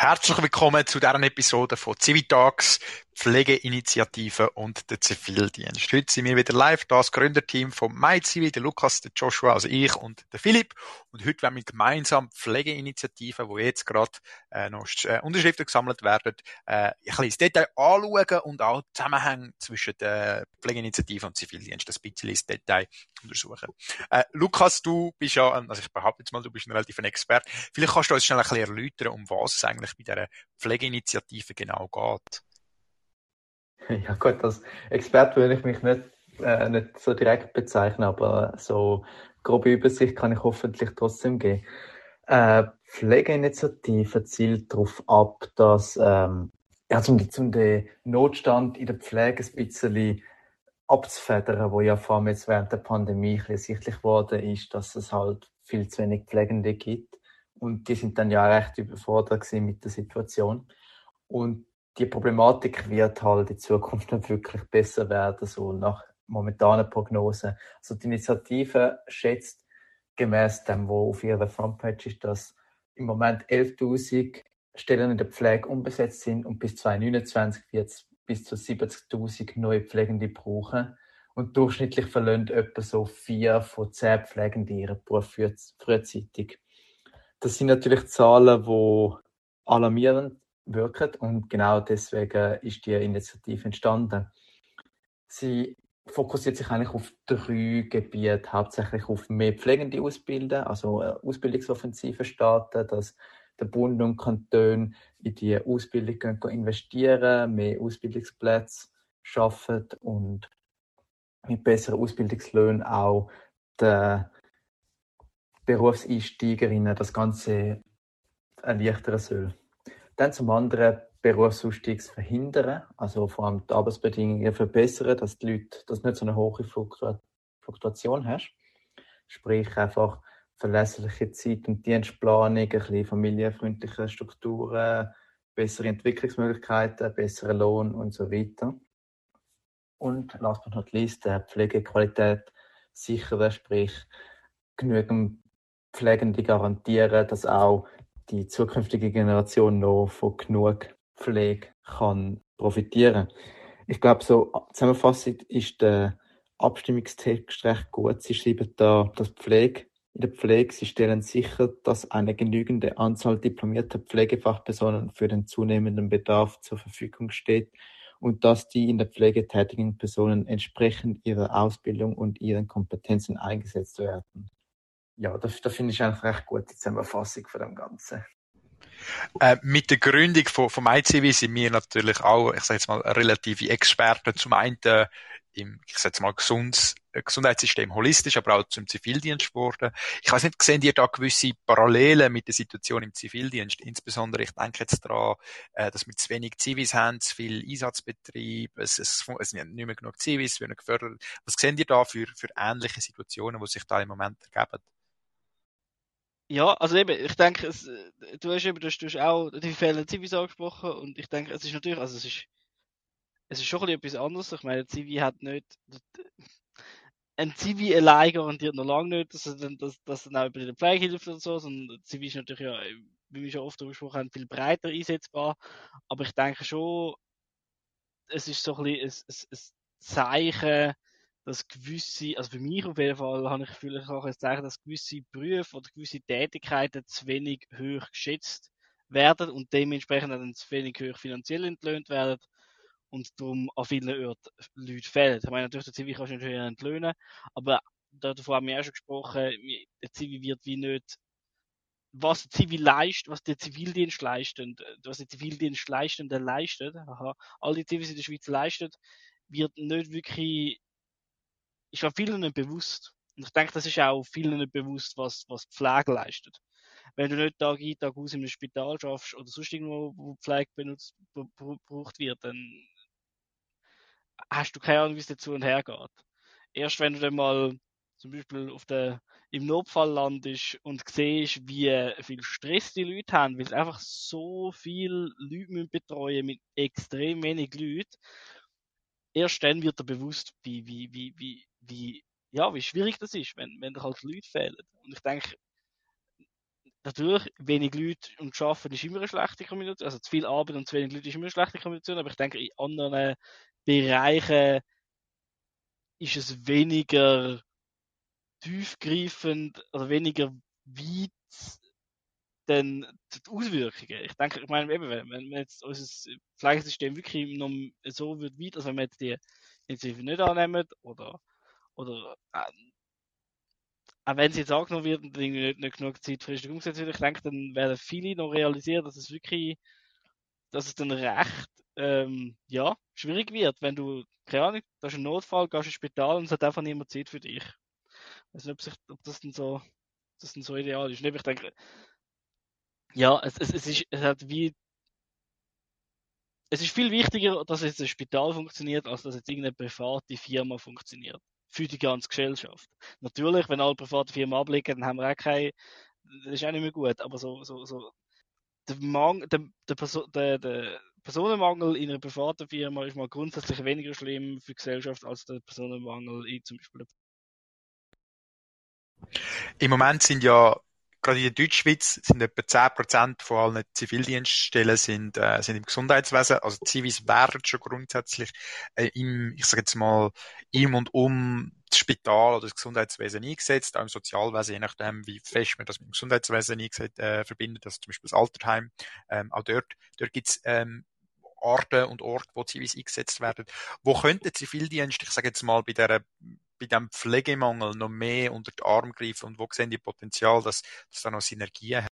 Herzlich willkommen zu dieser Episode von Civitags, Pflegeinitiative und der Zivildienst. Heute sind wir wieder live, das Gründerteam von MyCivi, der Lukas, der Joshua, also ich und der Philipp. Und heute werden wir gemeinsam Pflegeinitiativen, wo jetzt gerade äh, noch äh, Unterschriften gesammelt werden, äh, ein bisschen ins Detail anschauen und auch Zusammenhänge zwischen der Pflegeinitiative und Zivildienst ein bisschen ins Detail untersuchen. Äh, Lukas, du bist ja, also ich behaupte jetzt mal, du bist ein relativer Experte. Vielleicht kannst du uns schnell ein bisschen erläutern, um was es eigentlich bei dieser Pflegeinitiative genau geht. Ja gut, als Experte würde ich mich nicht, äh, nicht so direkt bezeichnen, aber so grobe Übersicht kann ich hoffentlich trotzdem geben. Äh, Pflegeinitiative zielt darauf ab, dass ähm, ja, zum, zum den Notstand in der Pflege ein bisschen abzufedern, wo ja vor allem jetzt während der Pandemie ein bisschen sichtlich geworden ist, dass es halt viel zu wenig Pflegende gibt. Und die sind dann ja recht überfordert mit der Situation. Und die Problematik wird halt in Zukunft nicht wirklich besser werden, so nach momentanen Prognosen. Also die Initiative schätzt gemäß dem, wo auf ihrer Frontpage ist, dass im Moment 11.000 Stellen in der Pflege unbesetzt sind und bis 2029 wird es bis zu 70.000 neue Pflegende brauchen. Und durchschnittlich verlöhnt etwa so vier von zehn Pflegenden ihren Beruf frühzeitig. Das sind natürlich Zahlen, die alarmierend wirken und genau deswegen ist die Initiative entstanden. Sie fokussiert sich eigentlich auf drei Gebiete, hauptsächlich auf mehr pflegende Ausbilden, also Ausbildungsoffensive starten, dass der Bund und Kanton in die Ausbildung investieren, mehr Ausbildungsplätze schaffen und mit besseren Ausbildungslöhnen auch den Berufseinsteigerinnen das Ganze erleichtern soll. Dann zum anderen Berufsausstieg verhindern, also vor allem die Arbeitsbedingungen verbessern, dass die Leute, dass nicht so eine hohe Fluktuation hast. Sprich einfach verlässliche Zeit- und Dienstplanung, ein bisschen familienfreundliche Strukturen, bessere Entwicklungsmöglichkeiten, besseren Lohn und so weiter. Und last but not least, Pflegequalität sichern, sprich genügend Pflegende garantieren, dass auch die zukünftige Generation noch von genug Pflege kann profitieren. Ich glaube, so zusammenfassend ist der Abstimmungstext recht gut. Sie schreiben da, dass Pflege in der Pflege, sie stellen sicher, dass eine genügende Anzahl diplomierter Pflegefachpersonen für den zunehmenden Bedarf zur Verfügung steht und dass die in der Pflege tätigen Personen entsprechend ihrer Ausbildung und ihren Kompetenzen eingesetzt werden ja, das, das finde ich eigentlich recht gut, die Zusammenfassung von dem Ganzen. Äh, mit der Gründung von, vom ICW sind wir natürlich auch, ich sage jetzt mal, relative Experten. Zum einen im, ich sage jetzt mal, Gesunds, äh, Gesundheitssystem holistisch, aber auch zum Zivildienst geworden. Ich weiß nicht, sehen ihr da gewisse Parallelen mit der Situation im Zivildienst? Insbesondere, ich denke jetzt daran, äh, dass wir zu wenig Zivis haben, zu viel Einsatzbetrieb, es, es, es sind nicht mehr genug Zivis, werden gefördert. Was sehen ihr da für, für ähnliche Situationen, die sich da im Moment ergeben? Ja, also eben, ich denke, es, du hast eben, du hast, du hast auch die fehlenden Zivis angesprochen und ich denke, es ist natürlich, also es ist, es ist schon ein bisschen etwas anderes. Ich meine, Zivi hat nicht, ein Zivi allein garantiert noch lange nicht, dass er dann, dass, dass dann auch über die Pflege hilft oder so, sondern Zivi ist natürlich ja, wie wir schon oft darüber gesprochen haben, viel breiter einsetzbar. Aber ich denke schon, es ist so ein bisschen ein, ein, ein Zeichen, dass gewisse, also für mich auf jeden Fall, habe ich vielleicht auch ein Zeichen, dass gewisse Berufe oder gewisse Tätigkeiten zu wenig hoch geschätzt werden und dementsprechend dann zu wenig hoch finanziell entlöhnt werden und darum an vielen Orten Leute fehlen. Ich meine, natürlich, der Zivi kannst du nicht höher entlöhnen, aber davon haben wir auch schon gesprochen, der Zivi wird wie nicht was der Zivil leistet, was der Zivildienst leistet, was der Zivildienst leistet, der leistet, aha, all die Zivis in der Schweiz leistet, wird nicht wirklich ist ja vielen nicht bewusst. Und ich denke, das ist auch vielen nicht bewusst, was, was Pflege leistet. Wenn du nicht Tag ein, Tag aus in einem Spital schaffst oder sonst irgendwo, wo Pflege benutzt, gebraucht wird, dann hast du keine Ahnung, wie es dazu und her geht. Erst wenn du dann mal zum Beispiel auf der, im Notfall landest und siehst, wie viel Stress die Leute haben, weil sie einfach so viel Leute betreuen mit extrem wenig Leuten, erst dann wird er bewusst, wie, wie, wie, wie, wie, ja, wie schwierig das ist, wenn, wenn da halt Leute fehlen. Und ich denke, Natürlich, wenig Leute und Arbeiten ist immer eine schlechte Kombination. Also zu viel Arbeit und zu wenig Leute ist immer eine schlechte Kombination. Aber ich denke, in anderen Bereichen ist es weniger tiefgreifend oder weniger weit denn die Auswirkungen. Ich denke, ich meine, eben, wenn, wenn jetzt unser Pflegesystem wirklich noch so wird weit, also wenn wir jetzt die Initiative nicht annehmen oder, oder äh, auch wenn sie jetzt angenommen wird und irgendwie nicht, nicht genug zeitfristig umgesetzt wird, ich denke, dann werden viele noch realisieren, dass es wirklich, dass es dann recht, ähm, ja, schwierig wird, wenn du, keine Ahnung, da ist ein Notfall, gehst ins Spital und es hat einfach niemand Zeit für dich. Ich weiß nicht, ob, sich, ob das dann so, das dann so ideal ist. Ich denke, ja, es, es, es ist, es hat wie, es ist viel wichtiger, dass jetzt ein Spital funktioniert, als dass jetzt irgendeine private Firma funktioniert für die ganze Gesellschaft. Natürlich, wenn alle private Firmen ablegen, dann haben wir auch keine, das ist auch nicht mehr gut, aber so, so, so, der, Mang, der, der, Perso der, der Personenmangel in einer privaten Firma ist mal grundsätzlich weniger schlimm für die Gesellschaft als der Personenmangel in zum Beispiel im Moment sind ja gerade in der Deutschschweiz sind etwa 10% von allen Zivildienststellen sind, äh, sind im Gesundheitswesen. Also Zivis werden schon grundsätzlich äh, im, ich sage jetzt mal, im und um das Spital oder das Gesundheitswesen eingesetzt, auch im Sozialwesen, je nachdem, wie fest man das mit dem Gesundheitswesen eingesetzt, äh, verbindet, also zum Beispiel das Alterheim. Ähm, auch dort, dort gibt's ähm, Orte und Orte, wo Zivis eingesetzt werden. Wo könnte Zivildienst, ich sage jetzt mal, bei der bei dem Pflegemangel noch mehr unter die Arme greifen und wo sehen die Potenzial, dass, dass da noch Synergien hat?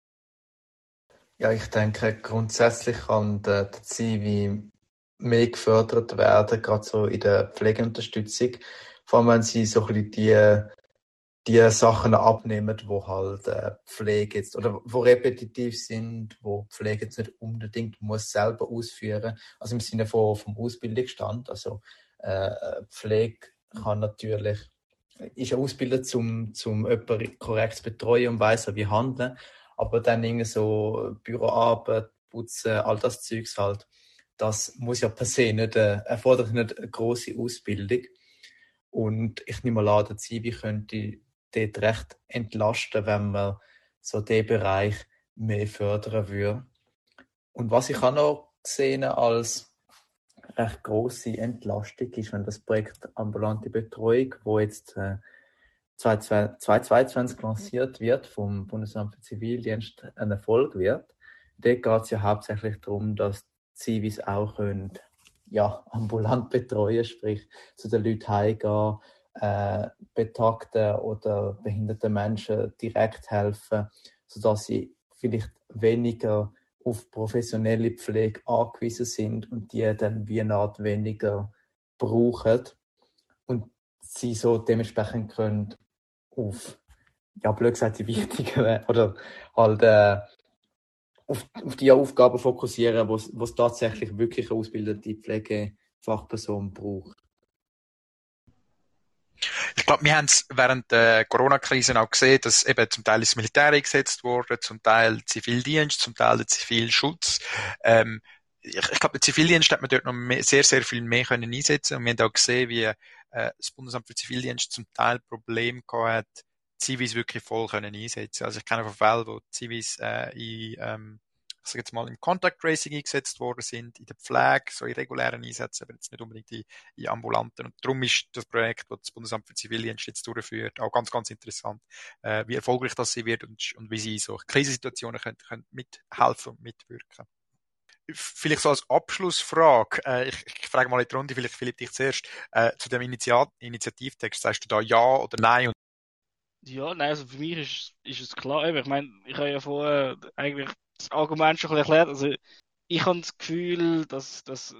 Ja, ich denke, grundsätzlich kann der, Zivi mehr gefördert werden, gerade so in der Pflegeunterstützung. Vor allem, wenn sie so ein bisschen die, die Sachen abnehmen, wo halt äh, Pflege jetzt, oder wo repetitiv sind, wo Pflege jetzt nicht unbedingt muss selber ausführen, also im Sinne von, vom Ausbildungsstand, also äh, Pflege kann natürlich, ist ausgebildet, zum, zum jemanden korrekt zu betreuen und weiss, wie handeln. Aber dann irgendwie so Büroarbeit, Putzen, all das Zeugs halt, das muss ja per se nicht, äh, erfordert nicht eine grosse Ausbildung. Und ich nehme mal an, der Zivi könnte dort recht entlasten, wenn man so den Bereich mehr fördern würde. Und was ich auch noch gesehen als recht große Entlastung ist, wenn das Projekt ambulante Betreuung, wo jetzt äh, 2022 lanciert wird vom Bundesamt für Zivildienst, ein Erfolg wird. Dort geht es ja hauptsächlich darum, dass Zivis auch können, ja, ambulant betreuen, sprich zu den Leuten heimgehen, äh, betagten oder behinderten Menschen direkt helfen, sodass sie vielleicht weniger auf professionelle Pflege angewiesen sind und die dann wie eine Art weniger brauchen und sie so dementsprechend können auf, ja, blöd gesagt, die wichtigen oder halt äh, auf, auf die Aufgaben fokussieren, wo es tatsächlich wirklich eine ausgebildete Pflegefachperson braucht. Ich glaube, wir haben es während der Corona-Krise auch gesehen, dass eben zum Teil das Militär eingesetzt wurde, zum Teil Zivildienst, zum Teil der Zivilschutz. Ähm, ich, ich glaube, der Zivildienst hat man dort noch mehr, sehr, sehr viel mehr können einsetzen und wir haben auch gesehen, wie äh, das Bundesamt für Zivildienst zum Teil Probleme gehabt hat, Zivis wirklich voll können einsetzen. Also ich kenne von Fällen, wo Zivis äh, in ähm, sage jetzt mal, im Contact Tracing eingesetzt worden sind, in der Pflege, so in regulären Einsätzen, aber jetzt nicht unbedingt in, in ambulanten. Und darum ist das Projekt, das das Bundesamt für Zivildienst jetzt durchführt, auch ganz, ganz interessant, äh, wie erfolgreich das sie wird und, und wie sie in so Krisensituationen können, können mithelfen und mitwirken. Vielleicht so als Abschlussfrage, äh, ich, ich frage mal in die Runde, vielleicht Philipp dich zuerst, äh, zu dem Initiat Initiativtext, sagst du da Ja oder Nein? Ja, nein, also für mich ist, ist es klar. Ich meine, ich habe ja vorher eigentlich das Argument schon erklärt. Also ich habe das Gefühl, dass, dass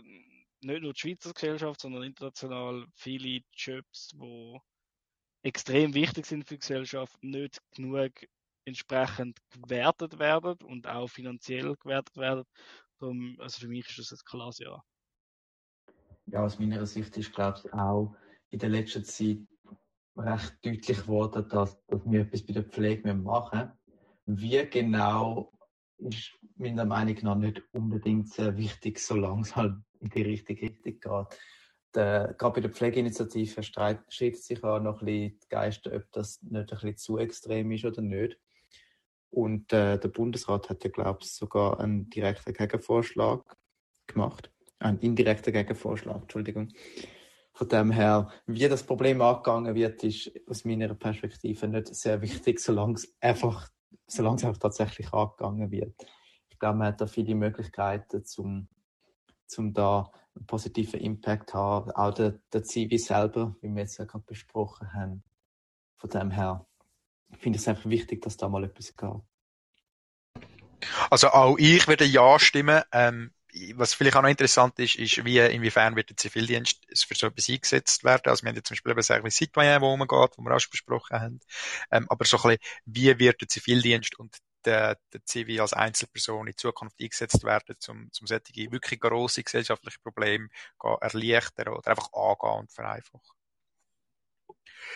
nicht nur die Schweizer Gesellschaft, sondern international viele Jobs, die extrem wichtig sind für die Gesellschaft, nicht genug entsprechend gewertet werden und auch finanziell gewertet werden. Darum, also für mich ist das ein klares Ja. Ja, aus meiner Sicht ist, glaube ich, auch in der letzten Zeit recht deutlich geworden, dass, dass wir etwas bei der Pflege machen müssen. Wie genau ist meiner Meinung nach nicht unbedingt sehr wichtig, solange es halt in die richtige Richtung geht. Der, gerade bei der Pflegeinitiative streitet sich auch noch ein bisschen die Geister, ob das nicht ein bisschen zu extrem ist oder nicht. Und äh, der Bundesrat hat ja, glaube ich, sogar einen direkten Gegenvorschlag gemacht. Einen indirekten Gegenvorschlag, Entschuldigung. Von dem her, wie das Problem angegangen wird, ist aus meiner Perspektive nicht sehr wichtig, solange es einfach, solange es auch tatsächlich angegangen wird. Ich glaube, man hat da viele Möglichkeiten, zum, zum da einen positiven Impact zu haben. Auch der, der Zivi selber, wie wir jetzt ja gerade besprochen haben. Von dem her finde ich es einfach wichtig, dass da mal etwas geht. Also auch ich würde Ja stimmen. Ähm, was vielleicht auch noch interessant ist, ist, wie, inwiefern wird der Zivildienst für so etwas eingesetzt werden. Also wir haben jetzt zum Beispiel eben Service Citoyen, wo man geht, wo wir auch schon besprochen haben. Ähm, aber so ein bisschen, wie wird der Zivildienst und der, der Zivil als Einzelperson in Zukunft eingesetzt werden, um, um solche wirklich grosse gesellschaftliche Probleme erleichtern oder einfach angehen und vereinfachen.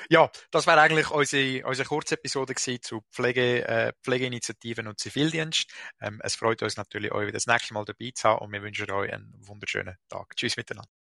Ja, das wäre eigentlich unsere, unsere Kurzepisode zu Pflege, äh, Pflegeinitiativen und Zivildienst. Ähm, es freut uns natürlich, euch wieder das nächste Mal dabei zu haben und wir wünschen euch einen wunderschönen Tag. Tschüss miteinander.